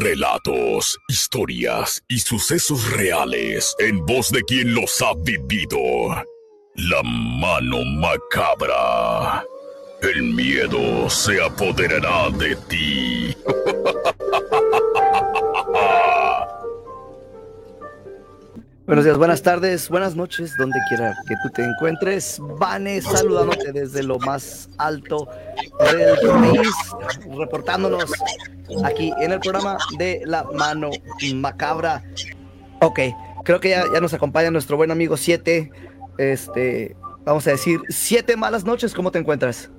Relatos, historias y sucesos reales en voz de quien los ha vivido. La mano macabra. El miedo se apoderará de ti. Buenos días, buenas tardes, buenas noches, donde quiera que tú te encuentres. Vane saludándote desde lo más alto del país, reportándonos aquí en el programa de La Mano Macabra. Ok, creo que ya, ya nos acompaña nuestro buen amigo 7. Este, vamos a decir, siete malas noches, ¿cómo te encuentras?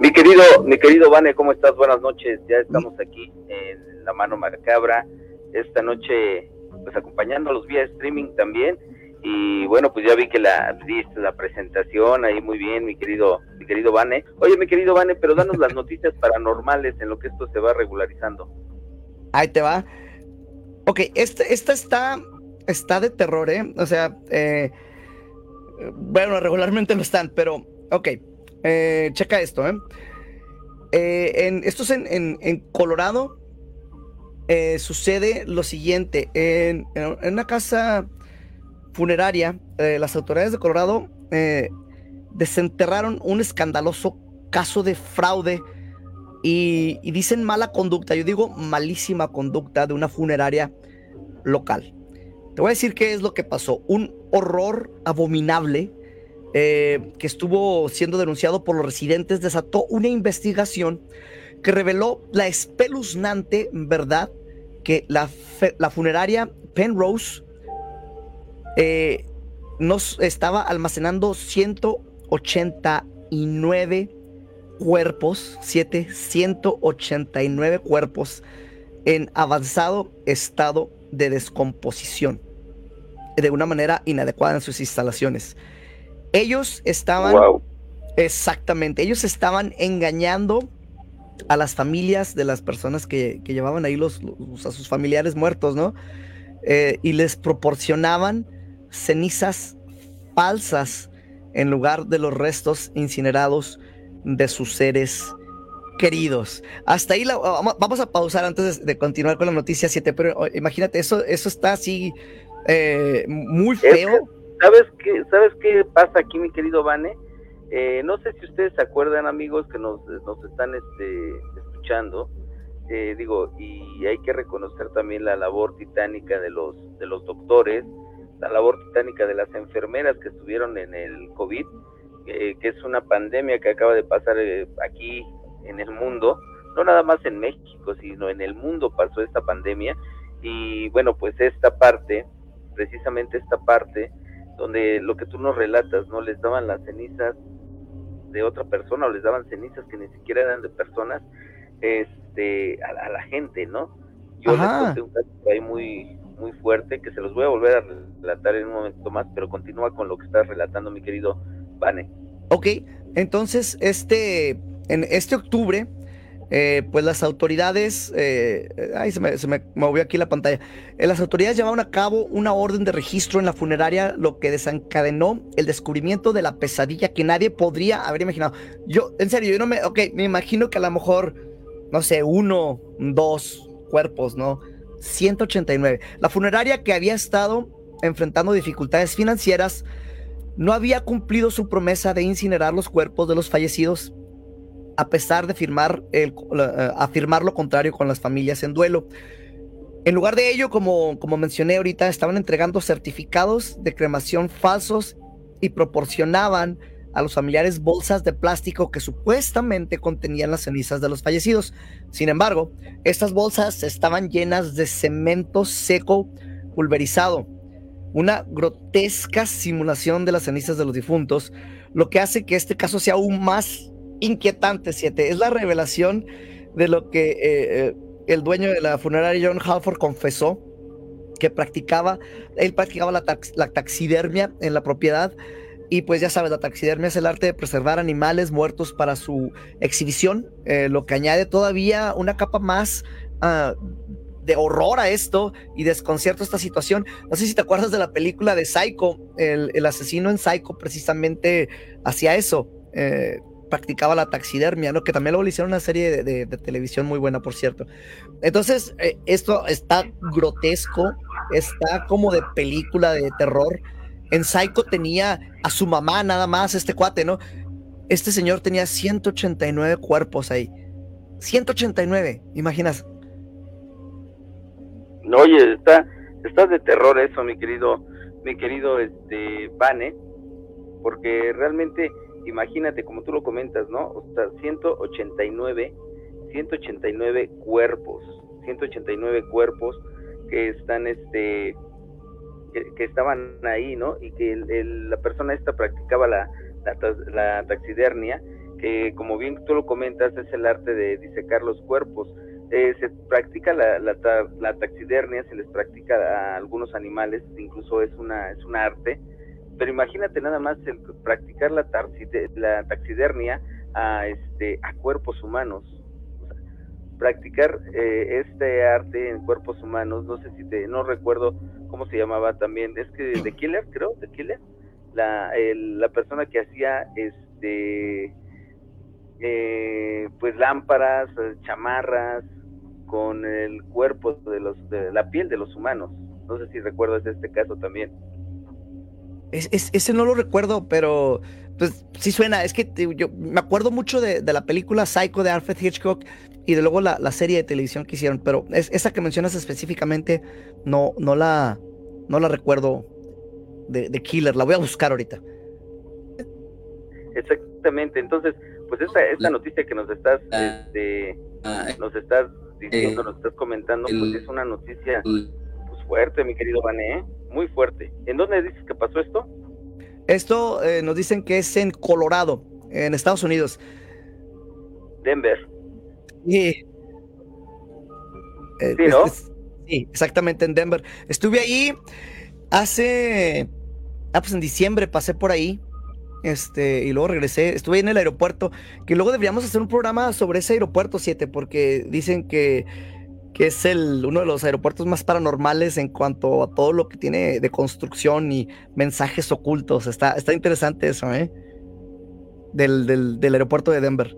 Mi querido, mi querido Vane, ¿cómo estás? Buenas noches. Ya estamos aquí en La Mano Macabra. Esta noche pues acompañándolos vía streaming también. Y bueno, pues ya vi que la diste la presentación ahí muy bien, mi querido, mi querido Vane. Oye, mi querido Vane, pero danos las noticias paranormales en lo que esto se va regularizando. Ahí te va. Ok, esta, esta está, está de terror, ¿eh? O sea, eh, bueno, regularmente no están, pero ok, eh, checa esto, ¿eh? eh en, esto es en, en Colorado, eh, sucede lo siguiente. En, una casa funeraria, eh, las autoridades de Colorado eh, desenterraron un escandaloso caso de fraude y, dicen mala conducta. Yo digo malísima conducta de una funeraria local. Te voy a decir qué es lo que pasó. Un horror abominable que estuvo siendo denunciado por los residentes desató una investigación que reveló la espeluznante verdad que la, funeraria Penrose eh, nos estaba almacenando 189 cuerpos, 7, 189 cuerpos en avanzado estado de descomposición, de una manera inadecuada en sus instalaciones. Ellos estaban, exactamente, ellos estaban engañando a las familias de las personas que, llevaban ahí los, a sus familiares muertos, ¿no? Eh, y les proporcionaban cenizas falsas en lugar de los restos incinerados de sus seres queridos. Hasta ahí vamos a pausar antes de, continuar con la noticia 7, pero imagínate, eso, eso está así eh, muy feo. ¿Sabes qué, ¿Sabes qué pasa aquí, mi querido Vane? Eh, no sé si ustedes se acuerdan, amigos, que nos, nos están este, escuchando. Eh, digo, y hay que reconocer también la labor titánica de los, de los doctores, la labor titánica de las enfermeras que estuvieron en el COVID, eh, que es una pandemia que acaba de pasar aquí en el mundo, no nada más en México, sino en el mundo pasó esta pandemia. Y bueno, pues esta parte, precisamente esta parte, donde lo que tú nos relatas, ¿no? Les daban las cenizas de otra persona o les daban cenizas que ni siquiera eran de personas este a, la gente, ¿no? Yo les conté un caso ahí muy muy fuerte que se los voy a volver a relatar en un momento más, pero continúa con lo que estás relatando, mi querido Vane. Ok, entonces este en este octubre eh, pues las autoridades, eh, ay, se me, movió aquí la pantalla, eh, las autoridades llevaron a cabo una orden de registro en la funeraria, lo que desencadenó el descubrimiento de la pesadilla que nadie podría haber imaginado. Yo, en serio, yo no me, ok, me imagino que a lo mejor, no sé, uno, dos cuerpos, ¿no? 189. La funeraria que había estado enfrentando dificultades financieras no había cumplido su promesa de incinerar los cuerpos de los fallecidos a pesar de firmar el, afirmar lo contrario con las familias en duelo. En lugar de ello, como, como mencioné ahorita, estaban entregando certificados de cremación falsos y proporcionaban a los familiares bolsas de plástico que supuestamente contenían las cenizas de los fallecidos. Sin embargo, estas bolsas estaban llenas de cemento seco pulverizado, una grotesca simulación de las cenizas de los difuntos, lo que hace que este caso sea aún más inquietante, siete. Es la revelación de lo que eh, eh, el dueño de la funeraria John Halford confesó que practicaba, él practicaba la, taxidermia en la propiedad y pues ya sabes, la taxidermia es el arte de preservar animales muertos para su exhibición, eh, lo que añade todavía una capa más ah, de horror a esto y desconcierto a esta situación. No sé si te acuerdas de la película de Psycho, el, asesino en Psycho precisamente hacía eso. Eh, practicaba la taxidermia, ¿no? Que también luego le hicieron una serie de, televisión muy buena, por cierto. Entonces, eh, esto está grotesco, está como de película de terror. En Psycho tenía a su mamá nada más, este cuate, ¿no? Este señor tenía 189 cuerpos ahí. 189, imaginas. Oye, está, está de terror eso, mi querido, mi querido este Vane, porque realmente imagínate, como tú lo comentas, ¿no? O sea, 189, 189 cuerpos, 189 cuerpos que están, este, que, estaban ahí, ¿no? Y que la persona esta practicaba la, la, taxidermia, que como bien tú lo comentas, es el arte de disecar los cuerpos. Eh, se practica la, la, la, taxidermia, se les practica a algunos animales, incluso es una, es un arte, pero imagínate nada más el practicar la, la taxidermia a, este, a cuerpos humanos. practicar eh, este arte en cuerpos humanos, no sé si te, no recuerdo cómo se llamaba también, es que de Killer, creo, de Killer, la, la persona que hacía este eh, pues lámparas, chamarras con el cuerpo de los de la piel de los humanos. No sé si recuerdas este caso también. Es, ese no lo recuerdo, pero pues sí suena. Es que yo me acuerdo mucho de, la película Psycho de Alfred Hitchcock y de luego la, serie de televisión que hicieron, pero es, esa que mencionas específicamente no, no, la, no la recuerdo de, Killer. La voy a buscar ahorita. Exactamente. Entonces, pues esta, esta noticia que nos estás, este, nos estás diciendo, eh, nos estás comentando, pues es una noticia pues fuerte, mi querido Vané. Muy fuerte. ¿En dónde dices que pasó esto? Esto eh, nos dicen que es en Colorado, en Estados Unidos. Denver. Sí. Eh, sí, ¿no? sí, exactamente en Denver. Estuve ahí hace, ah, pues en diciembre pasé por ahí, este, y luego regresé, estuve en el aeropuerto, que luego deberíamos hacer un programa sobre ese aeropuerto 7, porque dicen que que es el, uno de los aeropuertos más paranormales en cuanto a todo lo que tiene de construcción y mensajes ocultos. Está, está interesante eso, ¿eh? Del, del, aeropuerto de Denver.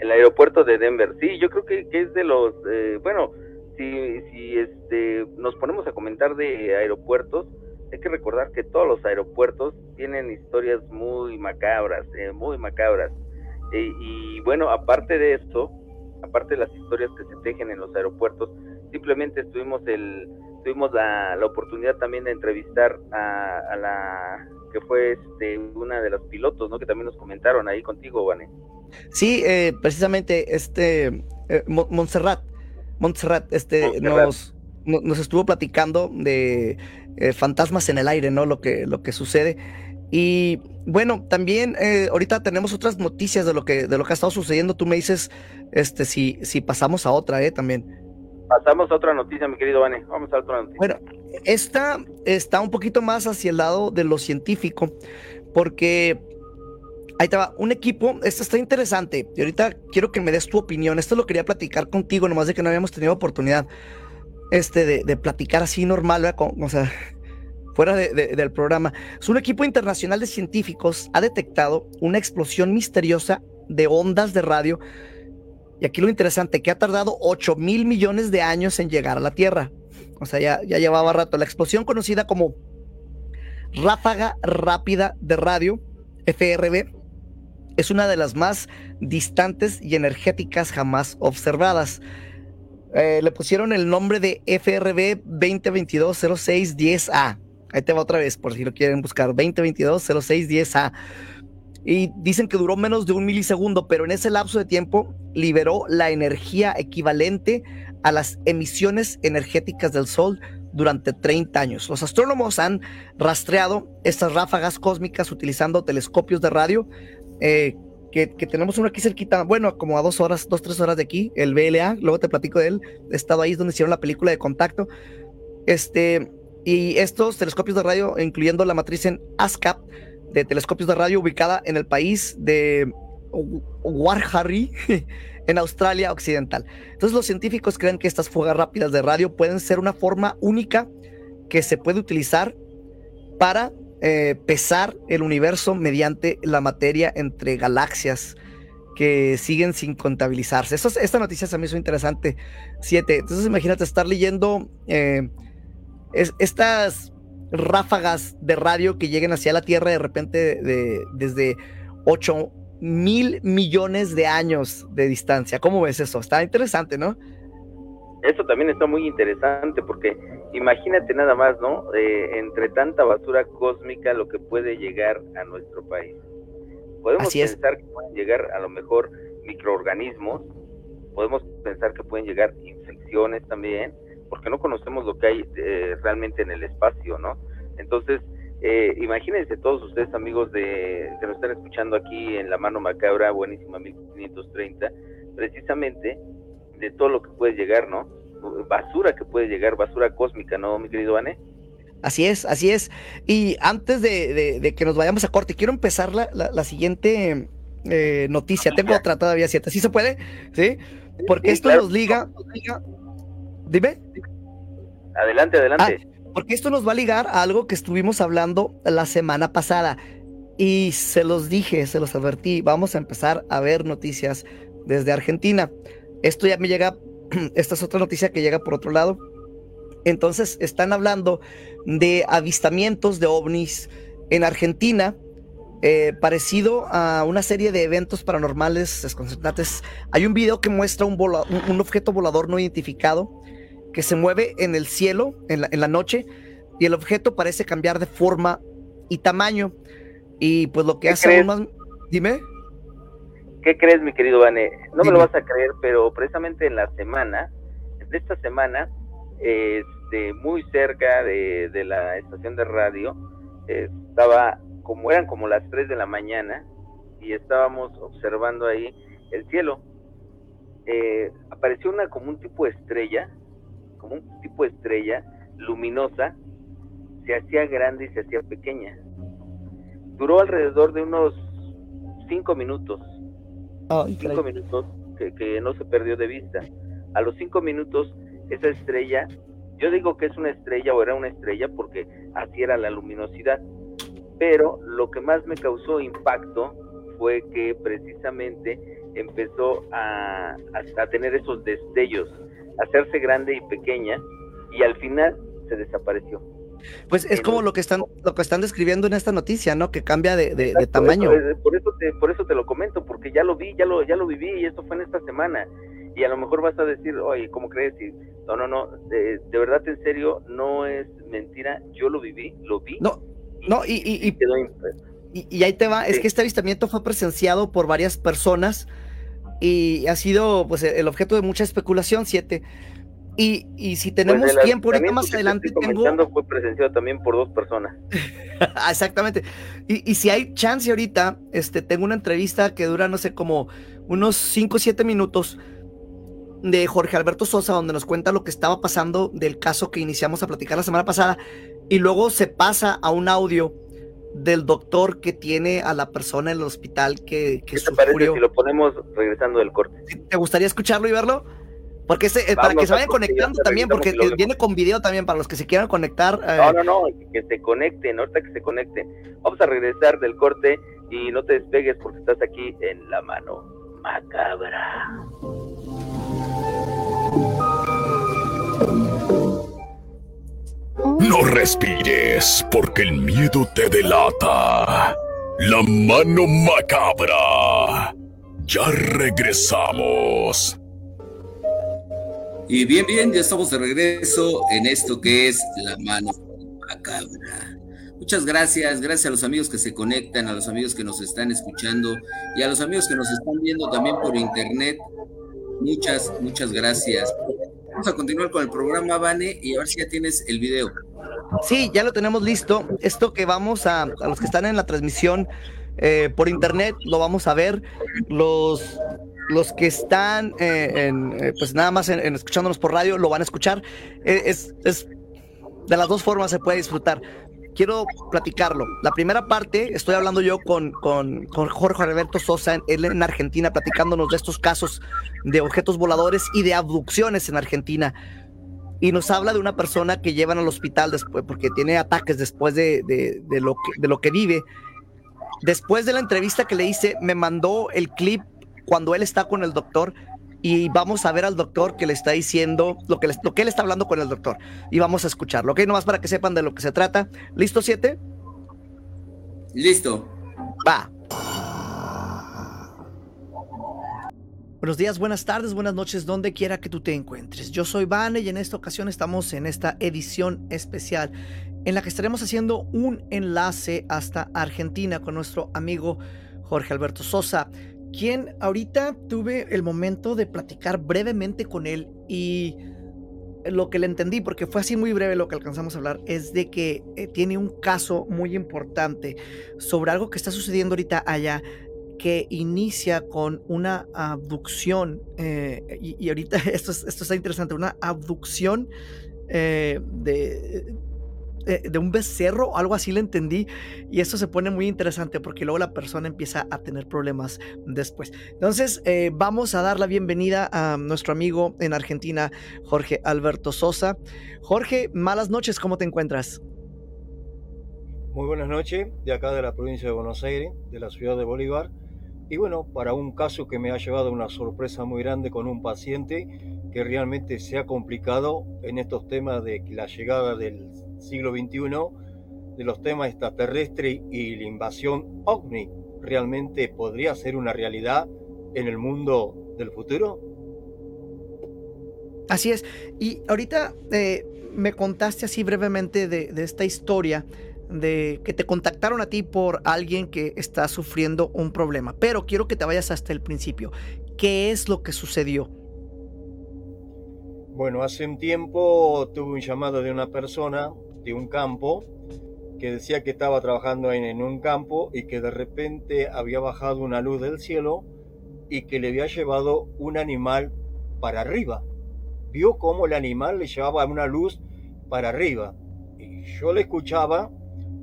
El aeropuerto de Denver, sí, yo creo que, es de los, eh, bueno, si, si este, nos ponemos a comentar de aeropuertos, hay que recordar que todos los aeropuertos tienen historias muy macabras, eh, muy macabras. Eh, y bueno, aparte de esto, aparte de las historias que se tejen en los aeropuertos, simplemente estuvimos el tuvimos la, oportunidad también de entrevistar a, la que fue este, una de los pilotos, ¿no? Que también nos comentaron ahí contigo, Vane. Sí, eh, precisamente este eh, Montserrat, Montserrat, este Nos, nos estuvo platicando de eh, fantasmas en el aire, ¿no? Lo que lo que sucede y bueno, también eh, ahorita tenemos otras noticias de lo que de lo que ha estado sucediendo. Tú me dices este si si pasamos a otra, eh, también. Pasamos a otra noticia, mi querido Vane. Vamos a otra noticia. Bueno, esta está un poquito más hacia el lado de lo científico, porque ahí va, un equipo, esto está interesante, y ahorita quiero que me des tu opinión. Esto lo quería platicar contigo, nomás de que no habíamos tenido oportunidad este, de, de platicar así normal, ¿verdad? o sea, fuera del programa. Un equipo internacional de científicos ha detectado una explosión misteriosa de ondas de radio. Y aquí lo interesante, que ha tardado 8 mil millones de años en llegar a la Tierra. O sea, ya, ya llevaba rato. La explosión conocida como ráfaga rápida de radio, FRB, es una de las más distantes y energéticas jamás observadas. Eh, le pusieron el nombre de FRB 2022-0610A. Ahí te va otra vez, por si lo quieren buscar. 2022-0610A. Y dicen que duró menos de un milisegundo, pero en ese lapso de tiempo liberó la energía equivalente a las emisiones energéticas del Sol durante 30 años. Los astrónomos han rastreado estas ráfagas cósmicas utilizando telescopios de radio, eh, que, tenemos uno aquí cerquita, bueno, como a dos horas, dos, tres horas de aquí, el BLA, luego te platico de él, he estado ahí, es donde hicieron la película de contacto, Este, y estos telescopios de radio, incluyendo la matriz en ASCAP de telescopios de radio ubicada en el país de Warhari, en Australia Occidental. Entonces los científicos creen que estas fugas rápidas de radio pueden ser una forma única que se puede utilizar para eh, pesar el universo mediante la materia entre galaxias que siguen sin contabilizarse. esta noticia se me hizo interesante. Siete. Entonces imagínate estar leyendo eh, estas ráfagas de radio que lleguen hacia la Tierra de repente de, desde 8 mil millones de años de distancia. ¿Cómo ves eso? Está interesante, ¿no? Eso también está muy interesante porque imagínate nada más, ¿no? Eh, entre tanta basura cósmica lo que puede llegar a nuestro país. Podemos pensar que pueden llegar a lo mejor microorganismos, podemos pensar que pueden llegar infecciones también, porque no conocemos lo que hay eh, realmente en el espacio, ¿no? Entonces, eh, imagínense todos ustedes, amigos de que nos están escuchando aquí en La Mano Macabra, buenísima 1530, precisamente de todo lo que puede llegar, ¿no? Basura que puede llegar, basura cósmica, ¿no, mi querido Ane? Así es, así es. Y antes de, que nos vayamos a corte, quiero empezar la, la, siguiente eh, noticia. Tengo otra todavía, siete. ¿Sí se puede? ¿Sí? Porque esto nos liga, Dime. Adelante, adelante. Ah, porque esto nos va a ligar a algo que estuvimos hablando la semana pasada. Y se los dije, se los advertí, vamos a empezar a ver noticias desde Argentina. Esto ya me llega, esta es otra noticia que llega por otro lado. Entonces están hablando de avistamientos de ovnis en Argentina, eh, parecido a una serie de eventos paranormales desconcertantes. Hay un video que muestra un, un objeto volador no identificado que se mueve en el cielo en la, noche y el objeto parece cambiar de forma y tamaño. Y pues lo que hace aún más... Dime. ¿Qué crees, mi querido Vane? No me lo vas a creer, pero precisamente en la semana, de esta semana, este, muy cerca de, la estación de radio, estaba como eran como las 3 de la mañana y estábamos observando ahí el cielo. Eh, apareció una como un tipo de estrella como un tipo de estrella luminosa, se hacía grande y se hacía pequeña. Duró alrededor de unos cinco minutos. cinco minutos que, no se perdió de vista. A los cinco minutos, esa estrella, yo digo que es una estrella o era una estrella porque así era la luminosidad. Pero lo que más me causó impacto fue que precisamente empezó a, a tener esos destellos hacerse grande y pequeña y al final se desapareció. Pues es como lo que están lo que están describiendo en esta noticia, ¿no? Que cambia de, tamaño. por eso te por eso te lo comento, porque ya lo vi, ya lo ya lo viví y esto fue en esta semana. Y a lo mejor vas a decir, oye, ¿cómo crees? Y, no, no, no, de, verdad, en serio, no es mentira. Yo lo viví, lo vi. No, no, y, y, y, y ahí te va. Es que este avistamiento fue presenciado por varias personas y ha sido pues el objeto de mucha especulación, siete. Y, y si pues, tenemos tiempo, ahorita más adelante tengo... fue presenciado también por dos personas. Exactamente. Y, y, si hay chance ahorita, este, tengo una entrevista que dura, no sé, como unos 5 o 7 minutos de Jorge Alberto Sosa, donde nos cuenta lo que estaba pasando del caso que iniciamos a platicar la semana pasada, y luego se pasa a un audio del doctor que tiene a la persona en el hospital que, que ¿Qué te parece si lo ponemos regresando del corte? ¿Te gustaría escucharlo y verlo? Porque ese, para que se vayan conectando también, porque viene con video también para los que se quieran conectar. Eh. No, no, no, que se conecten, ahorita que se conecten. Vamos a regresar del corte y no te despegues porque estás aquí en la mano macabra. No respires porque el miedo te delata. La mano macabra. Ya regresamos. Y bien, bien, ya estamos de regreso en esto que es la mano macabra. Muchas gracias, gracias a los amigos que se conectan, a los amigos que nos están escuchando y a los amigos que nos están viendo también por internet. Muchas, muchas gracias. Vamos a continuar con el programa, Vane, y a ver si ya tienes el video. Sí, ya lo tenemos listo. Esto que vamos a, a los que están en la transmisión eh, por internet, lo vamos a ver. Los, los que están eh, en, eh, pues nada más en, escuchándonos por radio, lo van a escuchar. es, es De las dos formas se puede disfrutar. Quiero platicarlo. La primera parte, estoy hablando yo con, con, Jorge Alberto Sosa, él en Argentina, platicándonos de estos casos de objetos voladores y de abducciones en Argentina. Y nos habla de una persona que llevan al hospital después, porque tiene ataques después de, de, de lo, que, de lo que vive. Después de la entrevista que le hice, me mandó el clip cuando él está con el doctor y vamos a ver al doctor que le está diciendo lo que, lo que él está hablando con el doctor y vamos a escucharlo, ¿ok? Nomás para que sepan de lo que se trata. ¿Listo, siete? Listo. Va. Buenos días, buenas tardes, buenas noches, donde quiera que tú te encuentres. Yo soy Vane y en esta ocasión estamos en esta edición especial en la que estaremos haciendo un enlace hasta Argentina con nuestro amigo Jorge Alberto Sosa quien ahorita tuve el momento de platicar brevemente con él y lo que le entendí, porque fue así muy breve lo que alcanzamos a hablar, es de que eh, tiene un caso muy importante sobre algo que está sucediendo ahorita allá que inicia con una abducción, eh, y, ahorita esto, esto está interesante, una abducción eh, de, de, un becerro algo así le entendí. Y esto se pone muy interesante porque luego la persona empieza a tener problemas después. Entonces, eh, vamos a dar la bienvenida a nuestro amigo en Argentina, Jorge Alberto Sosa. Jorge, malas noches, ¿cómo te encuentras? Muy buenas noches, de acá de la provincia de Buenos Aires, de la ciudad de Bolívar. Y bueno, para un caso que me ha llevado una sorpresa muy grande con un paciente que realmente se ha complicado en estos temas de la llegada del siglo XXI, de los temas extraterrestres y la invasión ovni, realmente podría ser una realidad en el mundo del futuro? Así es. Y ahorita eh, me contaste así brevemente de, de esta historia de que te contactaron a ti por alguien que está sufriendo un problema. Pero quiero que te vayas hasta el principio. ¿Qué es lo que sucedió? Bueno, hace un tiempo tuve un llamado de una persona de un campo que decía que estaba trabajando en, un campo y que de repente había bajado una luz del cielo y que le había llevado un animal para arriba. Vio cómo el animal le llevaba una luz para arriba. Y yo le escuchaba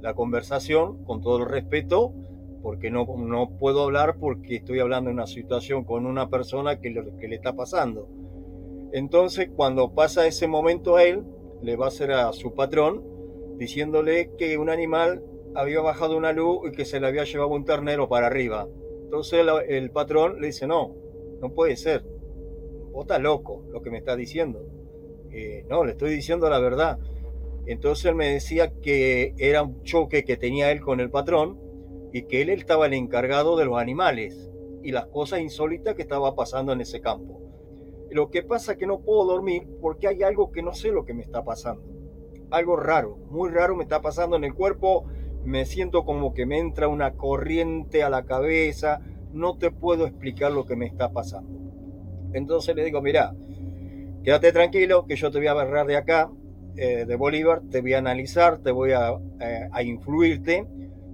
la conversación con todo el respeto, porque no, no puedo hablar porque estoy hablando de una situación con una persona que le, que le está pasando. Entonces, cuando pasa ese momento a él, le va a hacer a su patrón diciéndole que un animal había bajado una luz y que se le había llevado un ternero para arriba. Entonces el, patrón le dice, no, no puede ser. Vos estás loco lo que me está diciendo. Eh, no, le estoy diciendo la verdad. Entonces él me decía que era un choque que tenía él con el patrón y que él, estaba el encargado de los animales y las cosas insólitas que estaba pasando en ese campo. Lo que pasa es que no puedo dormir porque hay algo que no sé lo que me está pasando. Algo raro, muy raro me está pasando en el cuerpo. Me siento como que me entra una corriente a la cabeza. No te puedo explicar lo que me está pasando. Entonces le digo, mira, quédate tranquilo que yo te voy a agarrar de acá, eh, de Bolívar, te voy a analizar, te voy a, eh, a influirte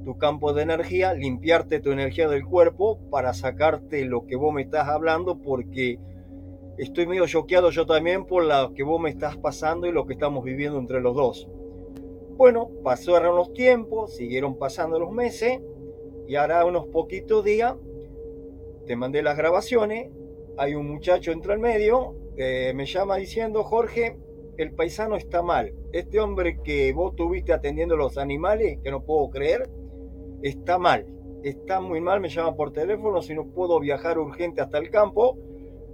tu campo de energía, limpiarte tu energía del cuerpo para sacarte lo que vos me estás hablando, porque estoy medio choqueado yo también por lo que vos me estás pasando y lo que estamos viviendo entre los dos. Bueno, pasaron los tiempos, siguieron pasando los meses y ahora unos poquitos días te mandé las grabaciones, hay un muchacho entre el medio, eh, me llama diciendo, Jorge, el paisano está mal. Este hombre que vos tuviste atendiendo los animales, que no puedo creer, está mal. Está muy mal, me llama por teléfono, si no puedo viajar urgente hasta el campo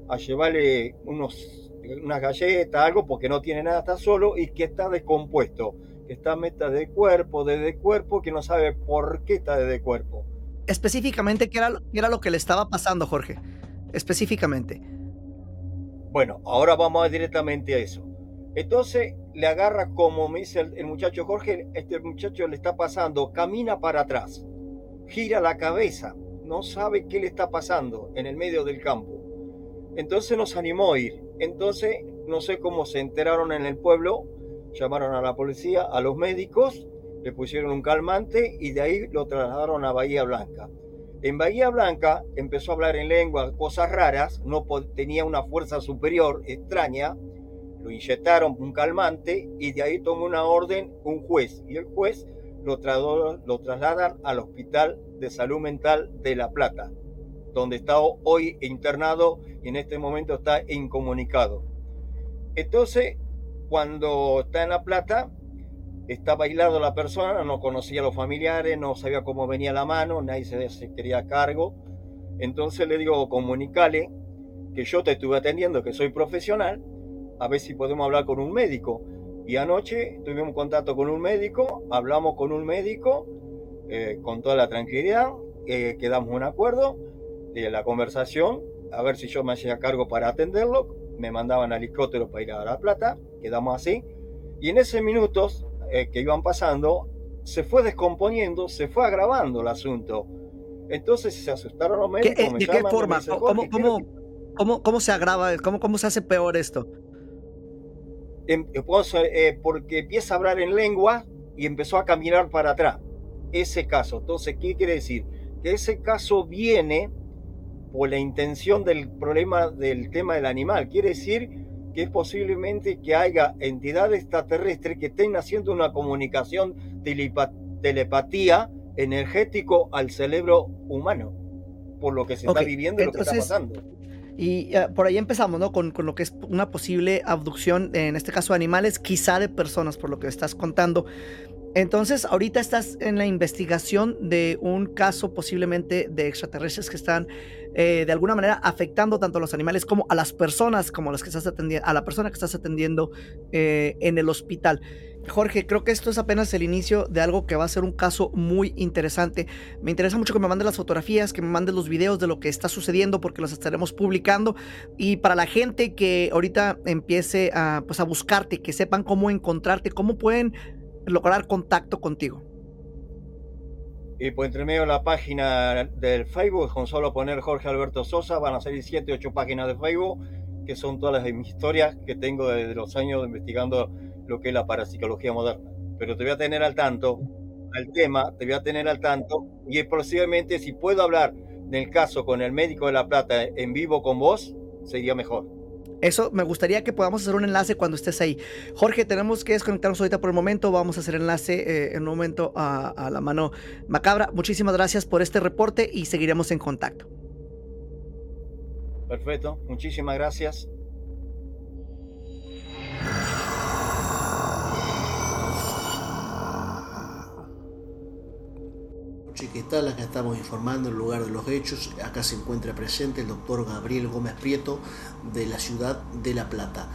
a llevarle unos, unas galletas, algo, porque no tiene nada, está solo y que está descompuesto, que está meta de cuerpo, de cuerpo, que no sabe por qué está de cuerpo. Específicamente, ¿qué era, qué era lo que le estaba pasando, Jorge? Específicamente. Bueno, ahora vamos directamente a eso. Entonces le agarra como me dice el, muchacho Jorge, este muchacho le está pasando, camina para atrás, gira la cabeza, no sabe qué le está pasando en el medio del campo. Entonces nos animó a ir. Entonces, no sé cómo se enteraron en el pueblo, llamaron a la policía, a los médicos, le pusieron un calmante y de ahí lo trasladaron a Bahía Blanca. En Bahía Blanca empezó a hablar en lengua, cosas raras, no tenía una fuerza superior extraña, lo inyectaron un calmante y de ahí tomó una orden un juez y el juez lo, lo trasladan al Hospital de Salud Mental de La Plata, donde está hoy internado y en este momento está incomunicado. Entonces, cuando está en La Plata, está bailado la persona, no conocía a los familiares, no sabía cómo venía la mano, nadie se, quería a cargo. Entonces le digo, comunicale que yo te estuve atendiendo, que soy profesional, a ver si podemos hablar con un médico. Y anoche tuvimos contacto con un médico, hablamos con un médico eh, con toda la tranquilidad, eh, quedamos un acuerdo de la conversación, a ver si yo me hacía cargo para atenderlo, me mandaban al helicóptero para ir a La Plata, quedamos así, y en ese minutos eh, que iban pasando, se fue descomponiendo, se fue agravando el asunto. Entonces se asustaron los médicos. Eh, ¿De qué forma? ¿Cómo, cómo, cómo, se agrava? ¿Cómo, ¿Cómo se hace peor esto? Em, eh, porque empieza a hablar en lengua y empezó a caminar para atrás. Ese caso. Entonces, ¿qué quiere decir? Que ese caso viene por la intención del problema del tema del animal. Quiere decir que es posiblemente que haya entidades extraterrestres que estén haciendo una comunicación telepatía energético al cerebro humano, por lo que se está viviendo y lo que está pasando. Y eh, por ahí empezamos, ¿no? Con, con, lo que es una posible abducción, en este caso de animales, quizá de personas, por lo que estás contando. Entonces, ahorita estás en la investigación de un caso posiblemente de extraterrestres que están eh, de alguna manera afectando tanto a los animales como a las personas, como las que estás atendiendo, a la persona que estás atendiendo eh, en el hospital. Jorge, creo que esto es apenas el inicio de algo que va a ser un caso muy interesante. Me interesa mucho que me mandes las fotografías, que me mandes los videos de lo que está sucediendo, porque los estaremos publicando. Y para la gente que ahorita empiece a, pues, a buscarte, que sepan cómo encontrarte, cómo pueden lograr contacto contigo? Y pues entre medio de la página del Facebook, con solo poner Jorge Alberto Sosa, van a salir 7, 8 páginas de Facebook, que son todas las mis historias que tengo desde los años investigando lo que es la parapsicología moderna. Pero te voy a tener al tanto, al tema, te voy a tener al tanto, y posiblemente si puedo hablar del caso con el médico de La Plata en vivo con vos, sería mejor. Eso me gustaría que podamos hacer un enlace cuando estés ahí. Jorge, tenemos que desconectarnos ahorita por el momento. Vamos a hacer enlace eh, en un momento a, a la mano macabra. Muchísimas gracias por este reporte y seguiremos en contacto. Perfecto, muchísimas gracias. ¿Qué tal? Acá estamos informando el lugar de los hechos. Acá se encuentra presente el doctor Gabriel Gómez Prieto de la ciudad de La Plata,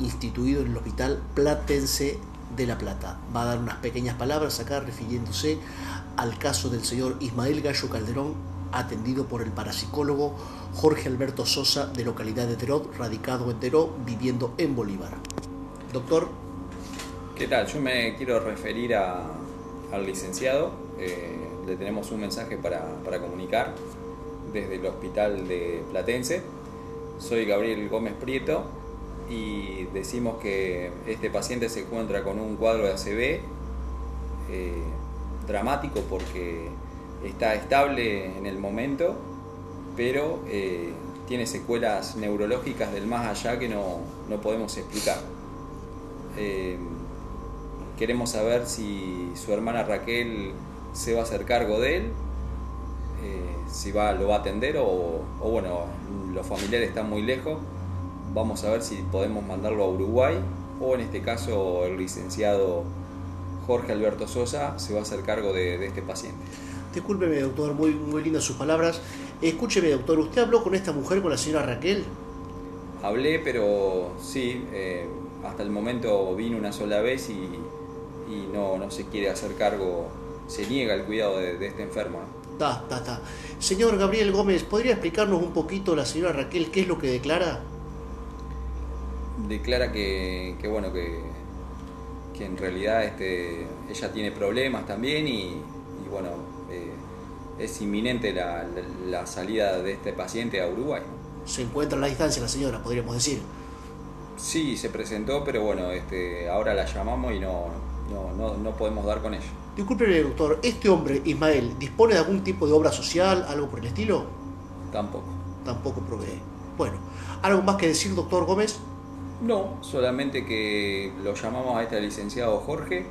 instituido en el Hospital Platense de La Plata. Va a dar unas pequeñas palabras acá refiriéndose al caso del señor Ismael Gallo Calderón, atendido por el parapsicólogo Jorge Alberto Sosa de localidad de Teró, radicado en Teró, viviendo en Bolívar. Doctor. ¿Qué tal? Yo me quiero referir al licenciado. Eh, le tenemos un mensaje para, comunicar desde el hospital de Platense. Soy Gabriel Gómez Prieto y decimos que este paciente se encuentra con un cuadro de ACV eh, dramático porque está estable en el momento, pero eh, tiene secuelas neurológicas del más allá que no, podemos explicar. Eh, queremos saber si su hermana Raquel se va a hacer cargo de él, eh, si va, lo va a atender o, bueno, los familiares están muy lejos, vamos a ver si podemos mandarlo a Uruguay o en este caso el licenciado Jorge Alberto Sosa se va a hacer cargo de, este paciente. Discúlpeme, doctor, muy, muy lindas sus palabras. Escúcheme, doctor, ¿usted habló con esta mujer, con la señora Raquel? Hablé, pero sí, eh, hasta el momento vino una sola vez y, y no, no se quiere hacer cargo se niega el cuidado de, este enfermo. está está Señor Gabriel Gómez, ¿podría explicarnos un poquito la señora Raquel qué es lo que declara? Declara que, bueno, que, que en realidad este, ella tiene problemas también y, bueno, eh, es inminente la, la, salida de este paciente a Uruguay. Se encuentra a la distancia la señora, podríamos decir. Sí, se presentó, pero bueno, este, ahora la llamamos y no, no, no, no podemos dar con ella. Disculpe, doctor, ¿este hombre, Ismael, dispone de algún tipo de obra social, algo por el estilo? Tampoco. Tampoco provee. Bueno, ¿algo más que decir, doctor Gómez? No, solamente que lo llamamos a este licenciado Jorge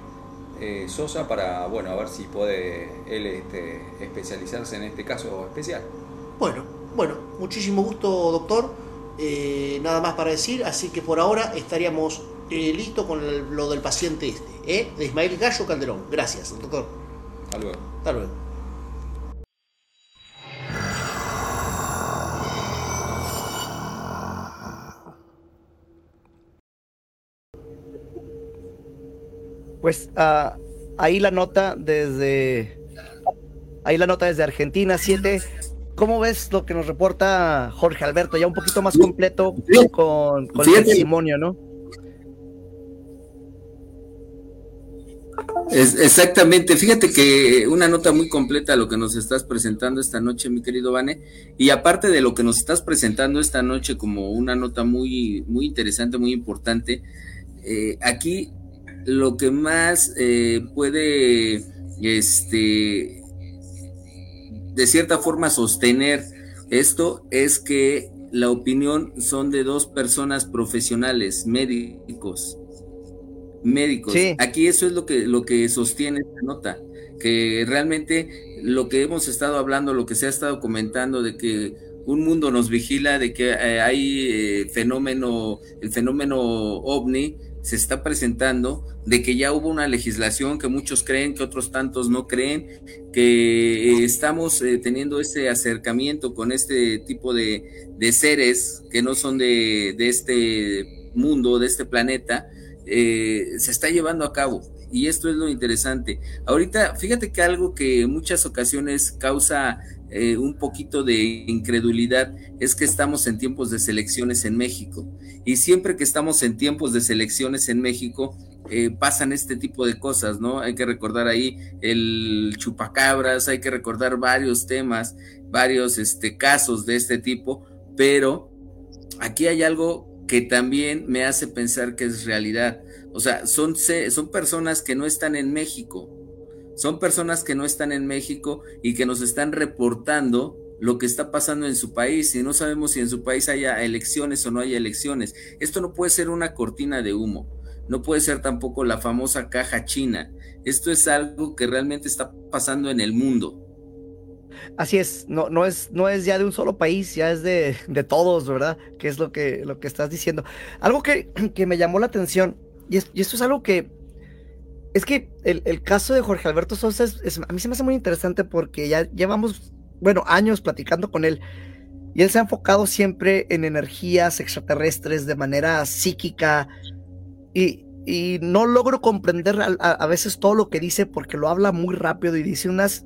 eh, Sosa para, bueno, a ver si puede él este, especializarse en este caso especial. Bueno, bueno, muchísimo gusto, doctor. Eh, nada más para decir, así que por ahora estaríamos eh, listos con lo del paciente este, ¿eh? de Ismael Gallo Calderón. Gracias, doctor. Hasta luego. Hasta luego. Pues ah, ahí la nota desde. Ahí la nota desde Argentina, 7. ¿Cómo ves lo que nos reporta Jorge Alberto? Ya un poquito más completo con, con el testimonio, ¿no? Exactamente, fíjate que una nota muy completa lo que nos estás presentando esta noche, mi querido Vane, y aparte de lo que nos estás presentando esta noche como una nota muy, muy interesante, muy importante, eh, aquí lo que más eh, puede, este, de cierta forma sostener esto es que la opinión son de dos personas profesionales, médicos, médicos. Sí. Aquí eso es lo que, lo que sostiene esta nota, que realmente lo que hemos estado hablando, lo que se ha estado comentando de que un mundo nos vigila, de que eh, hay eh, fenómeno, el fenómeno ovni se está presentando, de que ya hubo una legislación que muchos creen, que otros tantos no creen, que eh, estamos eh, teniendo ese acercamiento con este tipo de, de seres que no son de, de este mundo, de este planeta, eh, se está llevando a cabo. Y esto es lo interesante. Ahorita, fíjate que algo que en muchas ocasiones causa eh, un poquito de incredulidad es que estamos en tiempos de selecciones en México. Y siempre que estamos en tiempos de selecciones en México, eh, pasan este tipo de cosas, ¿no? Hay que recordar ahí el chupacabras, hay que recordar varios temas, varios este, casos de este tipo, pero aquí hay algo que también me hace pensar que es realidad. O sea, son, son personas que no están en México, son personas que no están en México y que nos están reportando lo que está pasando en su país y no sabemos si en su país haya elecciones o no haya elecciones. Esto no puede ser una cortina de humo, no puede ser tampoco la famosa caja china. Esto es algo que realmente está pasando en el mundo. Así es, no, no es, no es ya de un solo país, ya es de, de todos, ¿verdad? Que es lo que, lo que estás diciendo. Algo que, que me llamó la atención, y, es- y esto es algo que, es que el, el caso de Jorge Alberto Sosa, es- a mí se me hace muy interesante porque ya llevamos, bueno, años platicando con él, y él se ha enfocado siempre en energías extraterrestres de manera psíquica, y, y no logro comprender a veces todo lo que dice porque lo habla muy rápido y dice unas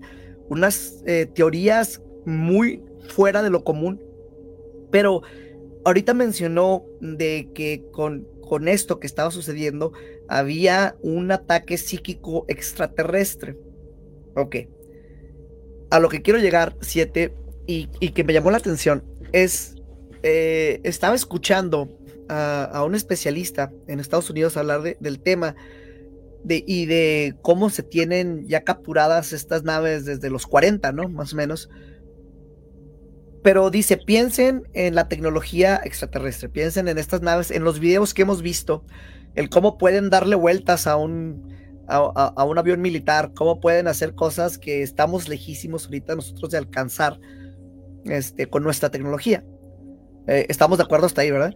unas eh, teorías muy fuera de lo común, pero ahorita mencionó de que con, con esto que estaba sucediendo había un ataque psíquico extraterrestre. Ok. A lo que quiero llegar, siete, y, y que me llamó la atención, es, eh, estaba escuchando a, a un especialista en Estados Unidos hablar de- del tema de, y de cómo se tienen ya capturadas estas naves desde los 40, ¿no? Más o menos. Pero dice, piensen en la tecnología extraterrestre, piensen en estas naves, en los videos que hemos visto, el cómo pueden darle vueltas a un, a, un avión militar, cómo pueden hacer cosas que estamos lejísimos ahorita nosotros de alcanzar este, con nuestra tecnología. Eh, estamos de acuerdo hasta ahí, ¿verdad?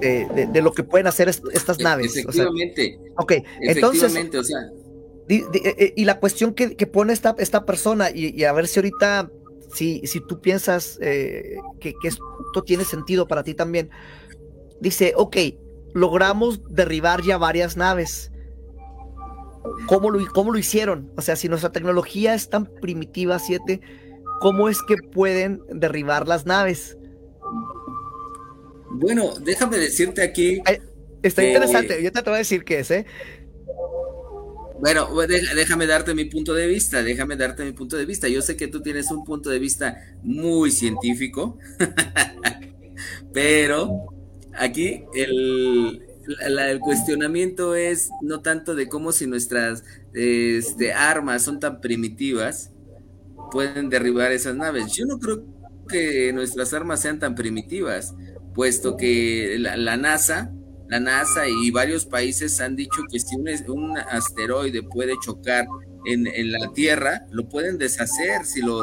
De, de- de lo que pueden hacer est- estas naves. o sea, Efectivamente, ok, entonces, o sea, Di- di- eh, eh, y la cuestión que, que pone esta, esta persona, y, y a ver si ahorita, si, si tú piensas eh, que, que esto tiene sentido para ti también, dice, ok, logramos derribar ya varias naves. ¿Cómo lo, cómo lo hicieron? O sea, si nuestra tecnología es tan primitiva, 7, ¿cómo es que pueden derribar las naves? Bueno, déjame decirte aquí, Ay, Está interesante, yo te voy a decir qué es, ¿eh? bueno, dé- déjame darte mi punto de vista, déjame darte mi punto de vista. Yo sé que tú tienes un punto de vista muy científico, pero aquí el, la- la- el cuestionamiento es no tanto de cómo si nuestras este, armas son tan primitivas, pueden derribar esas naves. Yo no creo que nuestras armas sean tan primitivas, puesto que la, la NASA la NASA y varios países han dicho que si un, asteroide puede chocar en, la Tierra, lo pueden deshacer si lo,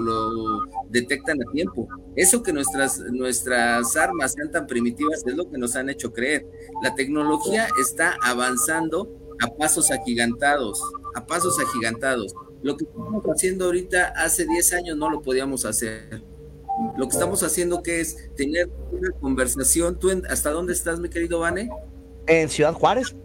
detectan a tiempo. Eso que nuestras, nuestras armas sean tan primitivas es lo que nos han hecho creer. La tecnología está avanzando a pasos agigantados, a pasos agigantados. Lo que estamos haciendo ahorita hace 10 años no lo podíamos hacer. Lo que estamos haciendo que es tener una conversación. ¿Tú hasta dónde estás, mi querido Vane? En Ciudad Juárez.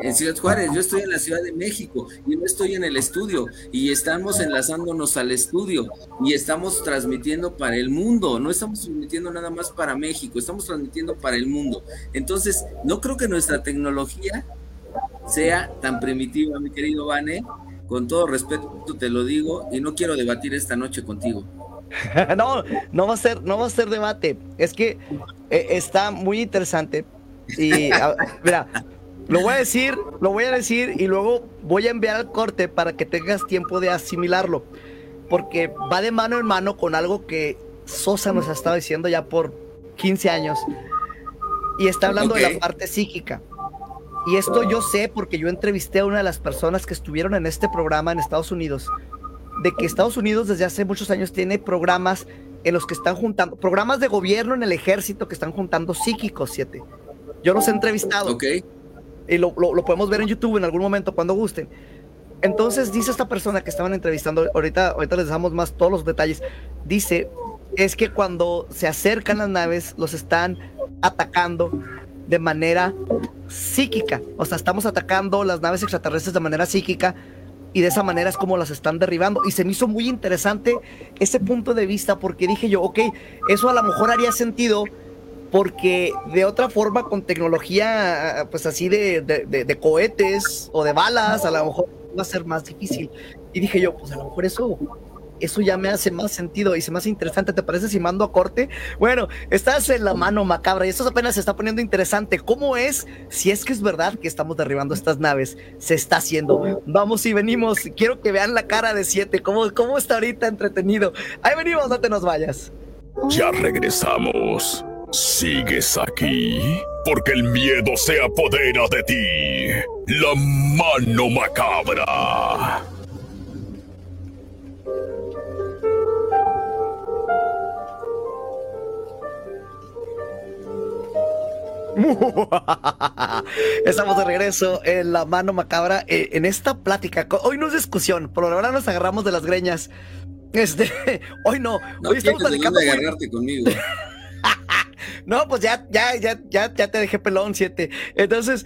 En Ciudad Juárez, yo estoy en la Ciudad de México y no estoy en el estudio y estamos enlazándonos al estudio y estamos transmitiendo para el mundo, no estamos transmitiendo nada más para México, estamos transmitiendo para el mundo. Entonces, no creo que nuestra tecnología sea tan primitiva, mi querido Vane, con todo respeto te lo digo y no quiero debatir esta noche contigo. no, no va a ser, no va a ser debate. Es que eh, está muy interesante y mira, lo voy a decir, lo voy a decir y luego voy a enviar al corte para que tengas tiempo de asimilarlo. Porque va de mano en mano con algo que Sosa nos ha estado diciendo ya por 15 años. Y está hablando de la parte psíquica. Y esto yo sé porque yo entrevisté a una de las personas que estuvieron en este programa en Estados Unidos. De que Estados Unidos desde hace muchos años tiene programas en los que están juntando, programas de gobierno en el ejército que están juntando psíquicos, siete. Yo los he entrevistado. Ok. Y lo, podemos ver en YouTube en algún momento cuando gusten. Entonces dice esta persona que estaban entrevistando, ahorita, ahorita les damos más todos los detalles, dice, es que cuando se acercan las naves, los están atacando de manera psíquica. O sea, estamos atacando las naves extraterrestres de manera psíquica y de esa manera es como las están derribando. Y se me hizo muy interesante ese punto de vista porque dije yo, ok, eso a lo mejor haría sentido porque de otra forma con tecnología pues así de, cohetes o de balas a lo mejor va a ser más difícil. Y dije yo, pues a lo mejor eso eso ya me hace más sentido y se me hace interesante. ¿Te parece si mando a corte? Bueno, estás en la mano macabra y esto apenas se está poniendo interesante. ¿Cómo es? Si es que es verdad que estamos derribando estas naves, se está haciendo. Vamos y venimos. Quiero que vean la cara de siete, cómo, cómo está ahorita entretenido. Ahí venimos, no te nos vayas. Ya regresamos. ¿Sigues aquí? Porque el miedo se apodera de ti. La mano macabra. Estamos de regreso en la mano macabra eh, en esta plática. Hoy no es discusión, por ahora nos agarramos de las greñas. Este, hoy no, hoy estamos platicando. De agarrarte conmigo. no, pues ya, ya, ya, ya, ya te dejé pelón, siete. Entonces,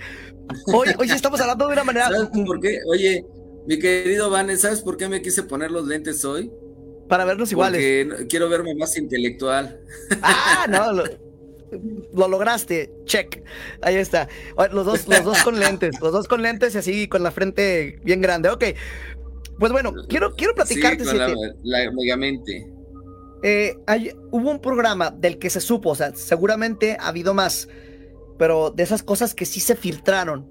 hoy, hoy estamos hablando de una manera. ¿Sabes por qué? Oye, mi querido Vane, ¿sabes por qué me quise poner los lentes hoy? Para vernos iguales. Porque quiero verme más intelectual. Ah, no, lo, lograste, check. Ahí está. Los dos, los dos con lentes, los dos con lentes y así con la frente bien grande. Ok. Pues bueno, quiero, quiero platicarte. Sí, la, la, megamente. Eh, hubo un programa del que se supo, o sea, seguramente ha habido más, pero de esas cosas que sí se filtraron.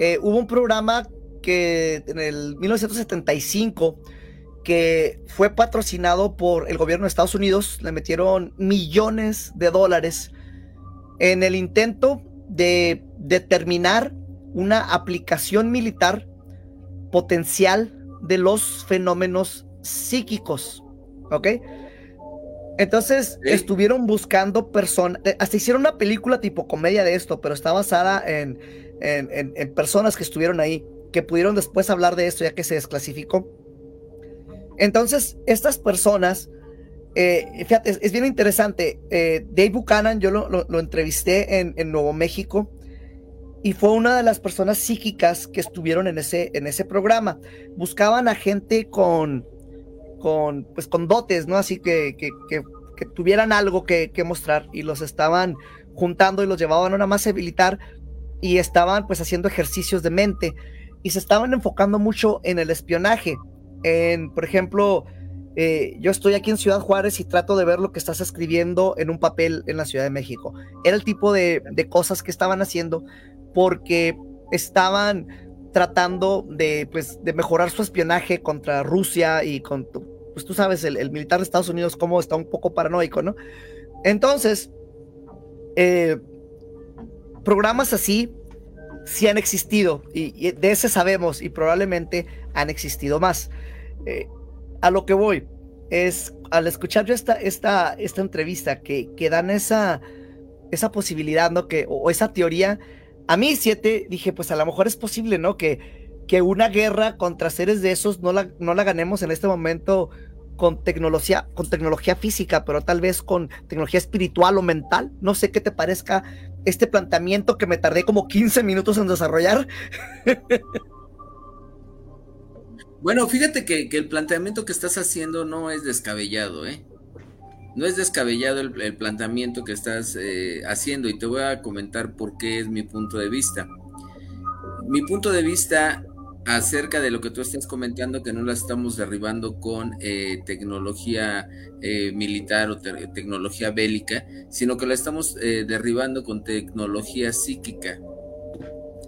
Eh, hubo un programa que en el 1975 que fue patrocinado por el gobierno de Estados Unidos, le metieron millones de dólares en el intento de determinar una aplicación militar potencial de los fenómenos psíquicos, ¿ok? Entonces estuvieron buscando personas, eh, hasta hicieron una película tipo comedia de esto, pero está basada en, en, personas que estuvieron ahí, que pudieron después hablar de esto ya que se desclasificó. Entonces, estas personas, eh, fíjate, es, bien interesante. Eh, Dave Buchanan, yo lo, entrevisté en, Nuevo México y fue una de las personas psíquicas que estuvieron en ese, en ese programa. Buscaban a gente con, con, pues, con dotes, ¿no? Así que, que, tuvieran algo que, mostrar y los estaban juntando y los llevaban a una masa militar y estaban pues haciendo ejercicios de mente y se estaban enfocando mucho en el espionaje. En, por ejemplo, eh, yo estoy aquí en Ciudad Juárez y trato de ver lo que estás escribiendo en un papel en la Ciudad de México. Era el tipo de, cosas que estaban haciendo porque estaban tratando de, pues, de mejorar su espionaje contra Rusia y con, pues tú sabes, el, militar de Estados Unidos como está un poco paranoico, ¿no? Entonces, eh, programas así sí han existido y, de ese sabemos y probablemente han existido más. Eh, a lo que voy es al escuchar yo esta, esta, esta entrevista que, que dan esa, esa posibilidad, ¿no? Que, o esa teoría, a mí siete dije, pues a lo mejor es posible, ¿no? Que, que una guerra contra seres de esos no la, no la ganemos en este momento con tecnología, con tecnología física, pero tal vez con tecnología espiritual o mental. No sé qué te parezca este planteamiento que me tardé como 15 minutos en desarrollar. Bueno, fíjate que, el planteamiento que estás haciendo no es descabellado, ¿eh? No es descabellado el, planteamiento que estás eh, haciendo y te voy a comentar por qué es mi punto de vista. Mi punto de vista acerca de lo que tú estás comentando, que no la estamos derribando con eh, tecnología eh, militar o tecnología bélica, sino que la estamos derribando con tecnología psíquica.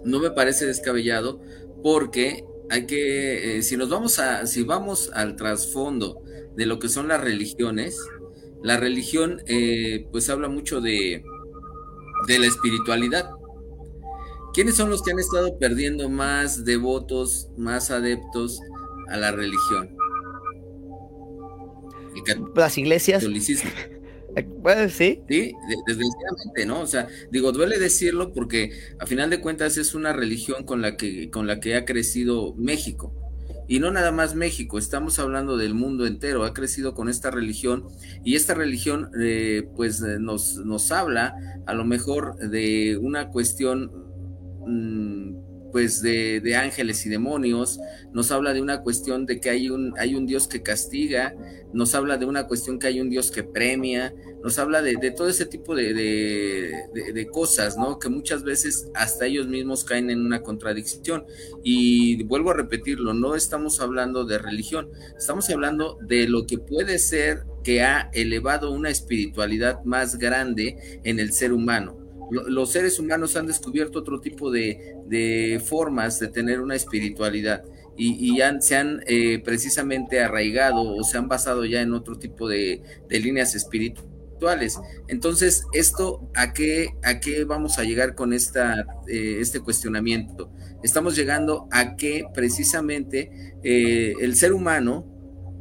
No me parece descabellado porque hay que, si nos vamos a, si vamos al trasfondo de lo que son las religiones, la religión pues habla mucho de, de la espiritualidad ¿Quiénes son los que han estado perdiendo más devotos, más adeptos a la religión? Las iglesias. Bueno, sí. Sí, desgraciadamente, ¿no? O sea, digo, duele decirlo porque a final de cuentas es una religión con la que, con la que ha crecido México. Y no nada más México, estamos hablando del mundo entero, ha crecido con esta religión y esta religión eh, pues nos, nos habla a lo mejor de una cuestión Mm, pues de, ángeles y demonios, nos habla de una cuestión de que hay un, hay un Dios que castiga, nos habla de una cuestión que hay un Dios que premia, nos habla de, todo ese tipo de, de, cosas, ¿no? Que muchas veces hasta ellos mismos caen en una contradicción. Y vuelvo a repetirlo, no estamos hablando de religión, estamos hablando de lo que puede ser que ha elevado una espiritualidad más grande en el ser humano los seres humanos han descubierto otro tipo de, formas de tener una espiritualidad y, se han eh, precisamente arraigado o se han basado ya en otro tipo de, líneas espirituales. Entonces, ¿esto a qué, a qué vamos a llegar con esta, eh, este cuestionamiento? Estamos llegando a que precisamente eh, el ser humano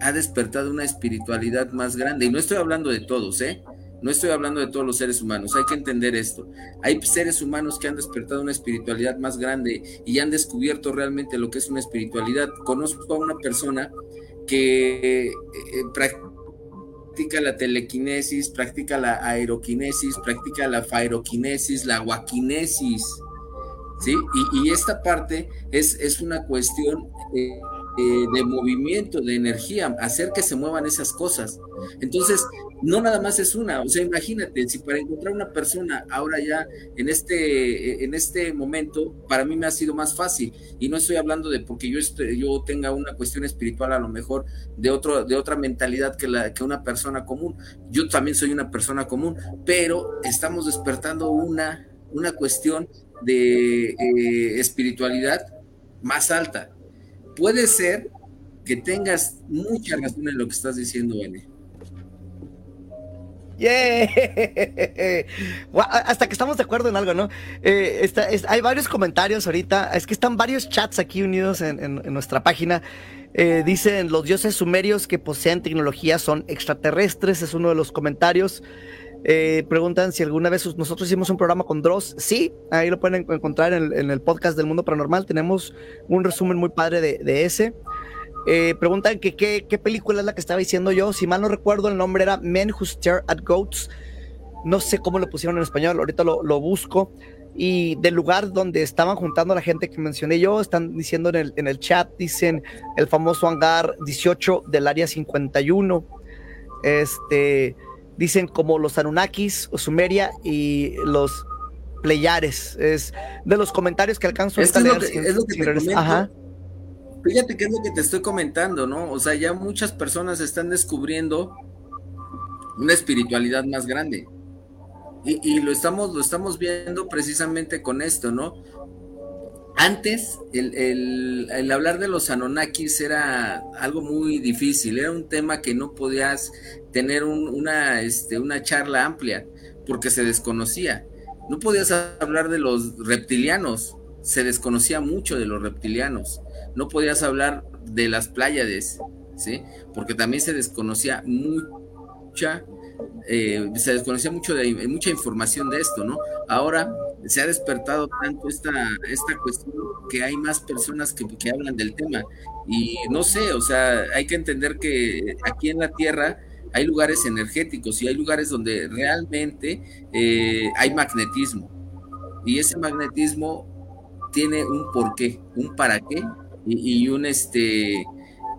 ha despertado una espiritualidad más grande. Y no estoy hablando de todos, ¿eh? No estoy hablando de todos los seres humanos, hay que entender esto. Hay seres humanos que han despertado una espiritualidad más grande y han descubierto realmente lo que es una espiritualidad. Conozco a una persona que eh, practica la telequinesis, practica la aeroquinesis, practica la fairoquinesis, la guaquinesis. ¿Sí? Y, esta parte es, es una cuestión eh, eh, de movimiento, de energía, hacer que se muevan esas cosas. Entonces, no nada más es una, o sea, imagínate, si para encontrar una persona ahora ya en este, en este momento, para mí me ha sido más fácil, y no estoy hablando de porque yo, yo tenga una cuestión espiritual a lo mejor de, otro, de otra mentalidad que, la, que una persona común, yo también soy una persona común, pero estamos despertando una, una cuestión de eh, espiritualidad más alta puede ser que tengas mucha razón en lo que estás diciendo, N. Yeah. Hasta que estamos de acuerdo en algo, ¿no? Eh, hay varios comentarios ahorita. Es que están varios chats aquí unidos en, nuestra página. Eh, dicen los dioses sumerios que poseen tecnología son extraterrestres. Es uno de los comentarios. Eh, preguntan si alguna vez nosotros hicimos un programa con Dross. Sí, ahí lo pueden encontrar en, el podcast del Mundo Paranormal. Tenemos un resumen muy padre de, ese. Eh, preguntan que qué película es la que estaba diciendo yo. Si mal no recuerdo, el nombre era Men Who Stare at Goats. No sé cómo lo pusieron en español, ahorita lo, busco. Y del lugar donde estaban juntando la gente que mencioné yo, están diciendo en el, en el chat, dicen el famoso hangar 18 del área 51. Este, dicen como los Anunnakis, o Sumeria y los Pleyares. Es de los comentarios que alcanzo a leer. Es lo que, te Ajá. Fíjate que es lo que te estoy comentando, ¿no? O sea, ya muchas personas están descubriendo una espiritualidad más grande. Y, y, lo estamos, lo estamos viendo precisamente con esto, ¿no? Antes, el, hablar de los Anunnakis era algo muy difícil, era un tema que no podías tener una, este, una charla amplia porque se desconocía. no podías hablar de los reptilianos, se desconocía mucho de los reptilianos, no podías hablar de las pláyades, ¿sí? Porque también se desconocía mucha, eh, se desconocía mucho de mucha información de esto, ¿no? Ahora se ha despertado tanto esta, esta cuestión que hay más personas que, que hablan del tema. Y no sé, o sea, hay que entender que aquí en la Tierra hay lugares energéticos y hay lugares donde realmente eh, hay magnetismo. Y ese magnetismo tiene un porqué, un para qué y, un este,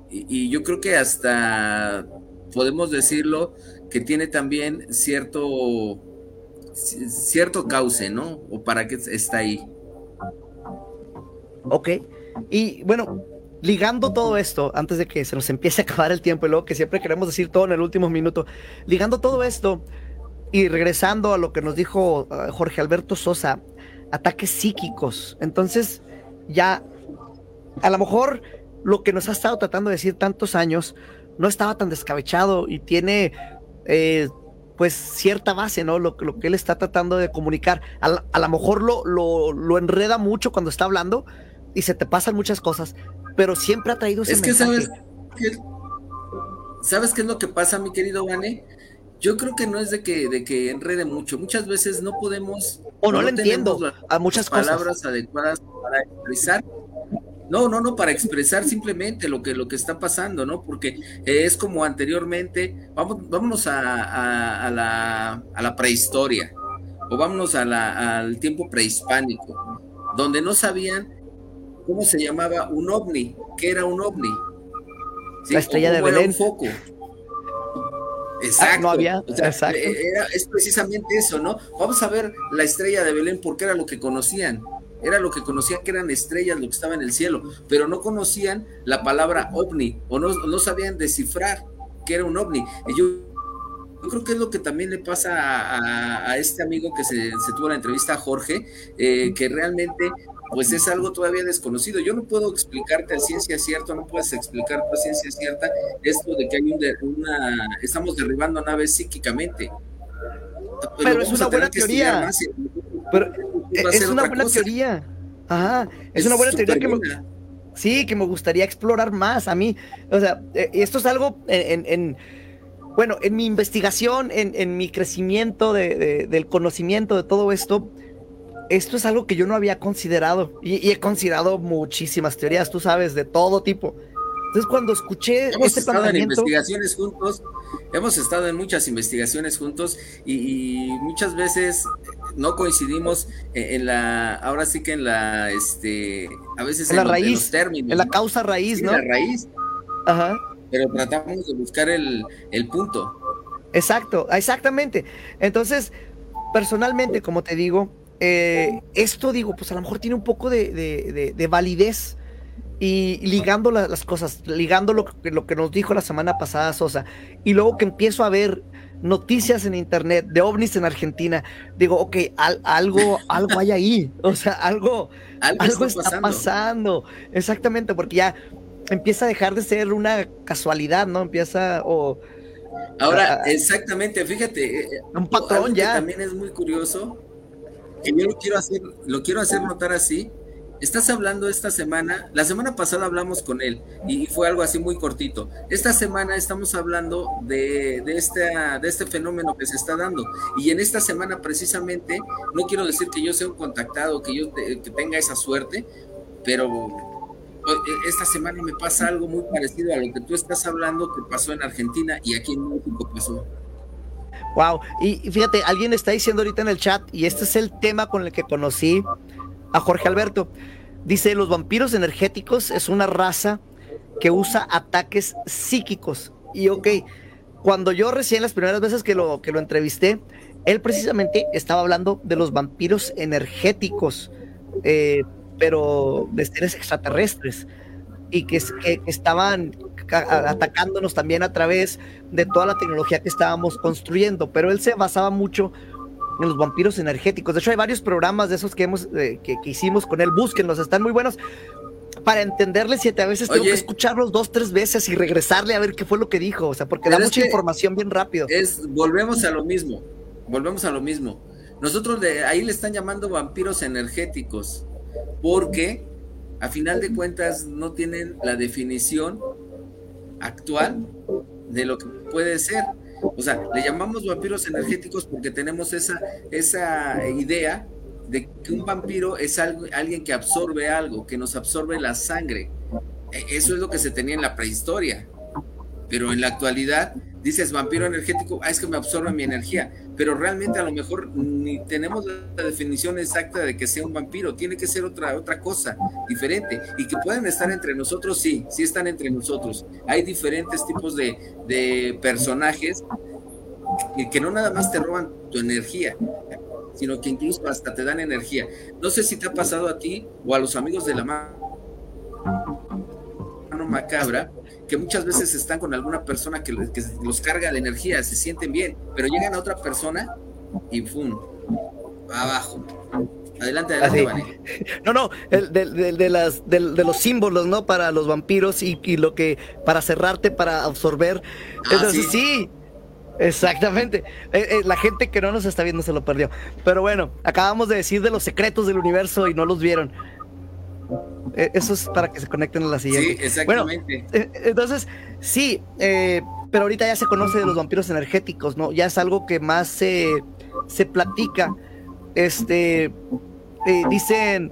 y, yo creo que hasta podemos decirlo que tiene también cierto, cierto cauce, ¿no? O para qué está ahí. Ok. Y bueno, ligando todo esto, antes de que se nos empiece a acabar el tiempo y luego que siempre queremos decir todo en el último minuto, ligando todo esto y regresando a lo que nos dijo uh, Jorge Alberto Sosa, ataques psíquicos. Entonces, ya, a lo mejor lo que nos ha estado tratando de decir tantos años no estaba tan descabechado y tiene, eh, pues, cierta base, ¿no? Lo, lo, que él está tratando de comunicar. A, a lo mejor lo, lo, lo enreda mucho cuando está hablando y se te pasan muchas cosas, pero siempre ha traído ese Es que sabes ¿Sabes qué es lo que pasa, mi querido Vane? Yo creo que no es de que, de que enrede mucho. Muchas veces no podemos. O no, lo entiendo a muchas palabras adecuadas para expresar. No, no, no, para expresar simplemente lo que, lo que está pasando, ¿no? Porque es como anteriormente, vamos, vámonos a, a, la, a la prehistoria, o vámonos a la, al tiempo prehispánico, donde no sabían ¿cómo se llamaba? Un ovni. ¿Qué era un ovni? La estrella de Belén. un foco. Ah, exacto. no había. exacto. es precisamente eso, ¿no? Vamos a ver la estrella de Belén porque era lo que conocían. Era lo que conocían que eran estrellas, lo que estaba en el cielo, pero no conocían la palabra ovni o no, no sabían descifrar que era un ovni. Y yo, yo creo que es lo que también le pasa a, a, este amigo que se, se, tuvo la entrevista a Jorge, eh, que realmente pues es algo todavía desconocido. Yo no puedo explicarte a ciencia cierta, no puedes explicar a ciencia cierta esto de que hay una, estamos derribando naves psíquicamente. Pero, es una buena teoría. Pero es una buena teoría. Ajá, es, una buena teoría que me, sí, que me gustaría explorar más a mí. O sea, eh, esto es algo en, en, bueno, en mi investigación, en, en mi crecimiento de, de, del conocimiento de todo esto, esto es algo que yo no había considerado y, he considerado muchísimas teorías, tú sabes, de todo tipo. Entonces cuando escuché hemos este estado en investigaciones juntos, hemos estado en muchas investigaciones juntos y, muchas veces no coincidimos en, la, ahora sí que en la, este, a veces en, la raíz, términos, en la causa raíz, ¿no? En la raíz. Ajá. Pero tratamos de buscar el, el punto. Exacto, exactamente. Entonces, personalmente, como te digo, eh, esto digo, pues a lo mejor tiene un poco de, validez y ligando las cosas, ligando lo, lo, que nos dijo la semana pasada Sosa, y luego que empiezo a ver noticias en internet de ovnis en Argentina, digo, ok, algo, algo hay ahí, o sea, algo, algo, está, pasando. exactamente, porque ya empieza a dejar de ser una casualidad, ¿no? Empieza o... Ahora, exactamente, fíjate, eh, un patrón ya. también es muy curioso que yo lo quiero hacer, lo quiero hacer notar así. Estás hablando esta semana, la semana pasada hablamos con él y fue algo así muy cortito. Esta semana estamos hablando de, este, de este fenómeno que se está dando. Y en esta semana precisamente, no quiero decir que yo sea un contactado, que yo que tenga esa suerte, pero e, esta semana me pasa algo muy parecido a lo que tú estás hablando que pasó en Argentina y aquí en México pasó. Wow, y fíjate, alguien está diciendo ahorita en el chat, y este es el tema con el que conocí a Jorge Alberto. Dice, los vampiros energéticos es una raza que usa ataques psíquicos. Y ok, cuando yo recién las primeras veces que lo, que lo entrevisté, él precisamente estaba hablando de los vampiros energéticos, eh, pero de seres extraterrestres, y que, que estaban atacándonos también a través de toda la tecnología que estábamos construyendo, pero él se basaba mucho los vampiros energéticos. De hecho, hay varios programas de esos que, hemos, eh, que, hicimos con él, búsquenlos, están muy buenos. Para entenderle, siete veces tengo que escucharlos dos, tres veces y regresarle a ver qué fue lo que dijo, o sea, porque da mucha información bien rápido. Es, volvemos a lo mismo, volvemos a lo mismo. Nosotros de ahí le están llamando vampiros energéticos, porque a final de cuentas no tienen la definición actual de lo que puede ser. O sea, le llamamos vampiros energéticos porque tenemos esa, esa idea de que un vampiro es algo, alguien que absorbe algo, que nos absorbe la sangre. E, eso es lo que se tenía en la prehistoria. Pero en la actualidad dices vampiro energético, ah, es que me absorbe mi energía. Pero realmente a lo mejor ni tenemos la definición exacta de que sea un vampiro. Tiene que ser otra, otra cosa diferente. Y que pueden estar entre nosotros, sí, sí están entre nosotros. Hay diferentes tipos de, de personajes que, que no nada más te roban tu energía, sino que incluso hasta te dan energía. No sé si te ha pasado a ti o a los amigos de la mano macabra, que muchas veces están con alguna persona que, los carga de energía, se sienten bien, pero llegan a otra persona y ¡pum! abajo. Adelante, adelante, No, no, de, las, de, los símbolos, ¿no? Para los vampiros y, lo que, para cerrarte, para absorber. Ah, sí, Exactamente. Eh, eh, la gente que no nos está viendo se lo perdió. Pero bueno, acabamos de decir de los secretos del universo y no los vieron. Eh, eso es para que se conecten a la siguiente. Sí, exactamente. entonces, sí, pero ahorita ya se conoce de los vampiros energéticos, ¿no? Ya es algo que más se, se platica. Este, dicen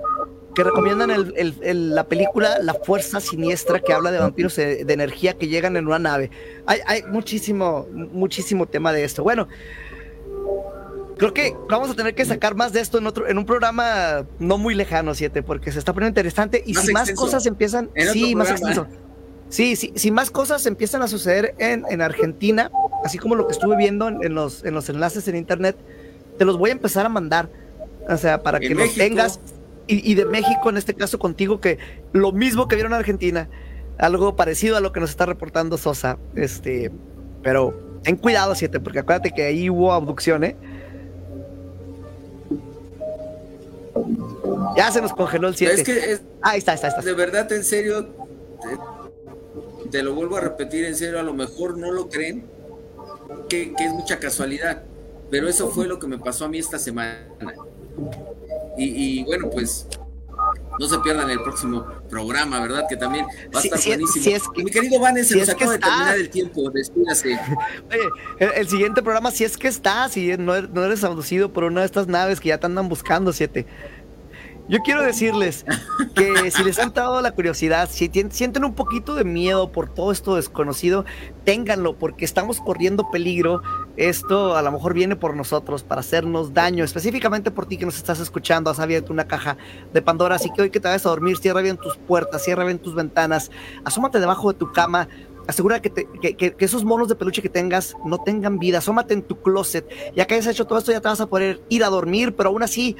que recomiendan la película La Fuerza Siniestra, que habla de vampiros de, energía que llegan en una nave. Hay, muchísimo, muchísimo tema de esto. Bueno, creo que vamos a tener que sacar más de esto en otro, en un programa no muy lejano, siete, porque se está poniendo interesante. Y si más cosas empiezan, sí, más extenso. Sí, sí, si más cosas empiezan a suceder en, Argentina, así como lo que estuve viendo en, los, en los enlaces en internet, te los voy a empezar a mandar. O sea, para que los tengas y, de México, en este caso contigo, que lo mismo que vieron en Argentina, algo parecido a lo que nos está reportando Sosa. Este, pero ten cuidado, siete, porque acuérdate que ahí hubo abducción, ¿eh? Ya se nos congeló el 7. Es que Ahí está, está, está. De verdad, en serio, te, lo vuelvo a repetir, en serio, a lo mejor no lo creen, que, que es mucha casualidad, pero eso fue lo que me pasó a mí esta semana. Y, bueno, pues no se pierdan el próximo programa, ¿verdad? Que también va a estar buenísimo. Mi querido Vanes, se nos acaba de terminar el tiempo, despídase. el, siguiente programa, si es que está, si no, no eres abducido por una de estas naves que ya te andan buscando, siete. Yo quiero decirles que si les han dado la curiosidad, si sienten un poquito de miedo por todo esto desconocido, ténganlo porque estamos corriendo peligro. Esto a lo mejor viene por nosotros para hacernos daño, específicamente por ti que nos estás escuchando. Has abierto una caja de Pandora, así que hoy que te vayas a dormir, cierra bien tus puertas, cierra bien tus ventanas, asómate debajo de tu cama. Asegura que, que, esos monos de peluche que tengas no tengan vida. Asómate en tu closet. Ya que hayas hecho todo esto, ya te vas a poder ir a dormir, pero aún así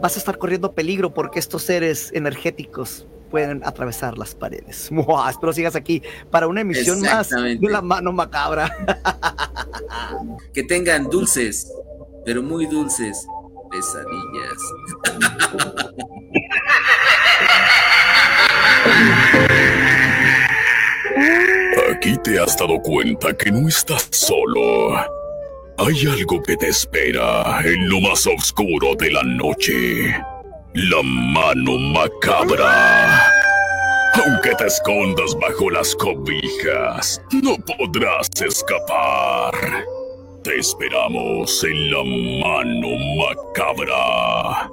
vas a estar corriendo peligro porque estos seres energéticos pueden atravesar las paredes. espero sigas aquí para una emisión más de la mano macabra. que tengan dulces, pero muy dulces pesadillas. Aquí te has dado cuenta que no estás solo. Hay algo que te espera en lo más oscuro de la noche. La mano macabra. Aunque te escondas bajo las cobijas, no podrás escapar. Te esperamos en la mano macabra.